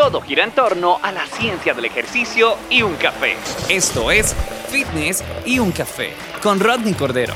Todo gira en torno a la ciencia del ejercicio y un café. Esto es Fitness y un café con Rodney Cordero.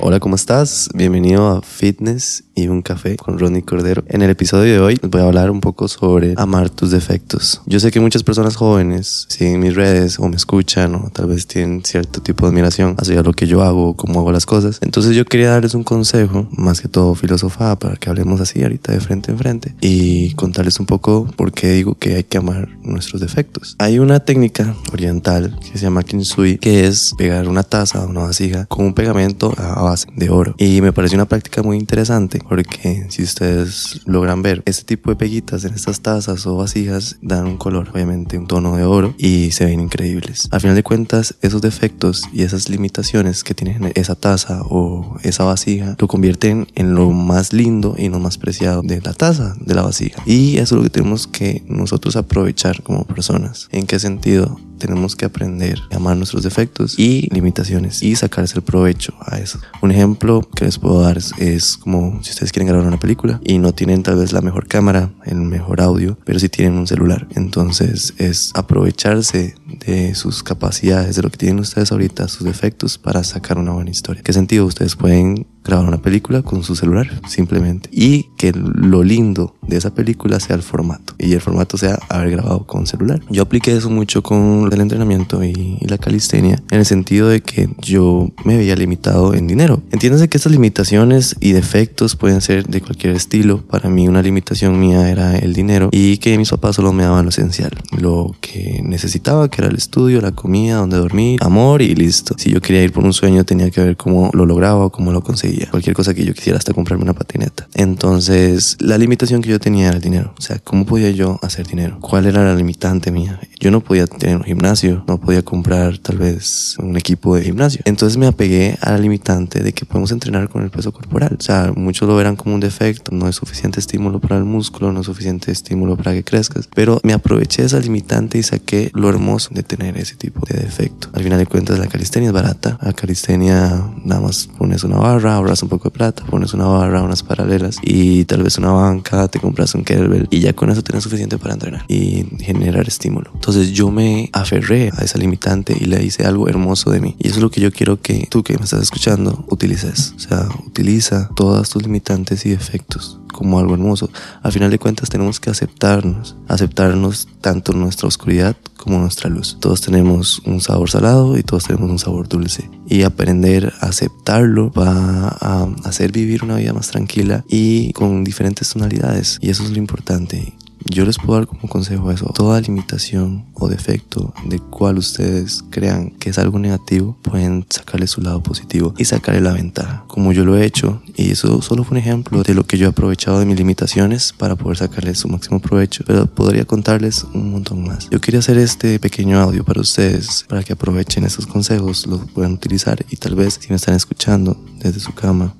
Hola, ¿cómo estás? Bienvenido a Fitness y un café con Ronnie Cordero. En el episodio de hoy les voy a hablar un poco sobre amar tus defectos. Yo sé que muchas personas jóvenes siguen mis redes o me escuchan o tal vez tienen cierto tipo de admiración hacia lo que yo hago o cómo hago las cosas. Entonces yo quería darles un consejo, más que todo filosofada, para que hablemos así ahorita de frente en frente y contarles un poco por qué digo que hay que amar nuestros defectos. Hay una técnica oriental que se llama Kinsui, que es pegar una taza o una vasija con un pegamento a base de oro. Y me pareció una práctica muy interesante porque si ustedes logran ver este tipo de peguitas en estas tazas o vasijas dan un color, obviamente un tono de oro y se ven increíbles. Al final de cuentas, esos defectos y esas limitaciones que tiene esa taza o esa vasija lo convierten en lo más lindo y lo más preciado de la taza, de la vasija. Y eso es lo que tenemos que nosotros aprovechar como personas. ¿En qué sentido? Tenemos que aprender a amar nuestros defectos y limitaciones y sacarse el provecho a eso. Un ejemplo que les puedo dar es, como si ustedes quieren grabar una película y no tienen tal vez la mejor cámara, el mejor audio, pero sí tienen un celular. Entonces es aprovecharse de sus capacidades, de lo que tienen ustedes ahorita, sus defectos para sacar una buena historia. ¿Qué sentido? Ustedes pueden grabar una película con su celular, simplemente. Y que lo lindo de esa película sea el formato. Y el formato sea haber grabado con celular. Yo apliqué eso mucho con el entrenamiento y, la calistenia, en el sentido de que yo me veía limitado en dinero. Entiéndase que estas limitaciones y defectos pueden ser de cualquier estilo. Para mí una limitación mía era el dinero y que mis papás solo me daban lo esencial. Lo que necesitaba, que era el estudio, la comida, donde dormir, amor y listo. Si yo quería ir por un sueño tenía que ver cómo lo lograba o cómo lo conseguía cualquier cosa que yo quisiera, hasta comprarme una patineta. Entonces, la limitación que yo tenía era el dinero. O sea, ¿cómo podía yo hacer dinero? ¿Cuál era la limitante mía? Yo no podía tener un gimnasio, no podía comprar tal vez un equipo de gimnasio. Entonces me apegué a la limitante de que podemos entrenar con el peso corporal. O sea, muchos lo verán como un defecto, no es suficiente estímulo para el músculo, no es suficiente estímulo para que crezcas. Pero me aproveché esa limitante y saqué lo hermoso de tener ese tipo de defecto. Al final de cuentas, la calistenia es barata. La calistenia nada más pones una barra, ahorras un poco de plata, pones una barra, unas paralelas y tal vez una banca, te compras un kettlebell y ya con eso tienes suficiente para entrenar y generar estímulo. Entonces yo me aferré a esa limitante y le hice algo hermoso de mí. Y eso es lo que yo quiero que tú que me estás escuchando utilices. O sea, utiliza todas tus limitantes y defectos como algo hermoso. Al final de cuentas tenemos que aceptarnos, aceptarnos tanto nuestra oscuridad como nuestra luz. Todos tenemos un sabor salado y todos tenemos un sabor dulce. Y aprender a aceptarlo va a hacer vivir una vida más tranquila y con diferentes tonalidades. Y eso es lo importante. Yo les puedo dar como consejo eso. Toda limitación o defecto de cual ustedes crean que es algo negativo, pueden sacarle su lado positivo y sacarle la ventaja, como yo lo he hecho. Y eso solo fue un ejemplo de lo que yo he aprovechado de mis limitaciones para poder sacarle su máximo provecho. Pero podría contarles un montón más. Yo quería hacer este pequeño audio para ustedes, para que aprovechen esos consejos, los puedan utilizar y tal vez si me están escuchando desde su cama,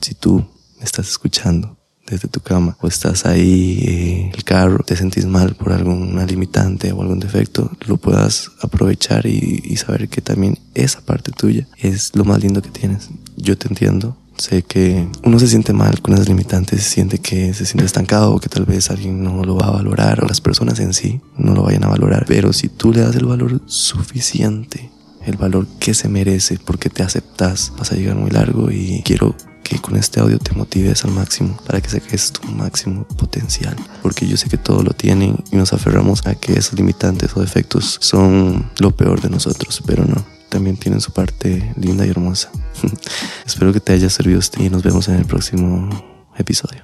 si tú me estás escuchando desde tu cama o estás ahí en el carro, te sentís mal por alguna limitante o algún defecto, lo puedas aprovechar y, y saber que también esa parte tuya es lo más lindo que tienes. Yo te entiendo, sé que uno se siente mal con esas limitantes, siente que se siente estancado o que tal vez alguien no lo va a valorar o las personas en sí no lo vayan a valorar. Pero si tú le das el valor suficiente, el valor que se merece porque te aceptas, vas a llegar muy largo y quiero que con este audio te motives al máximo para que saques tu máximo potencial. Porque yo sé que todo lo tienen y nos aferramos a que esos limitantes o defectos son lo peor de nosotros, pero no. También tienen su parte linda y hermosa. Espero que te haya servido este y nos vemos en el próximo episodio.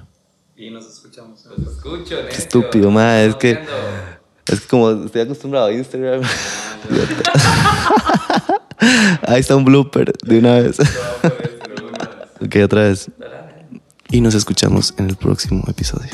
Y nos escuchamos. Los escucho, Qué estúpido, ma. Es que, es que como estoy acostumbrado a Instagram. Ahí está un blooper de una vez. Ok, otra vez. y nos escuchamos en el próximo episodio.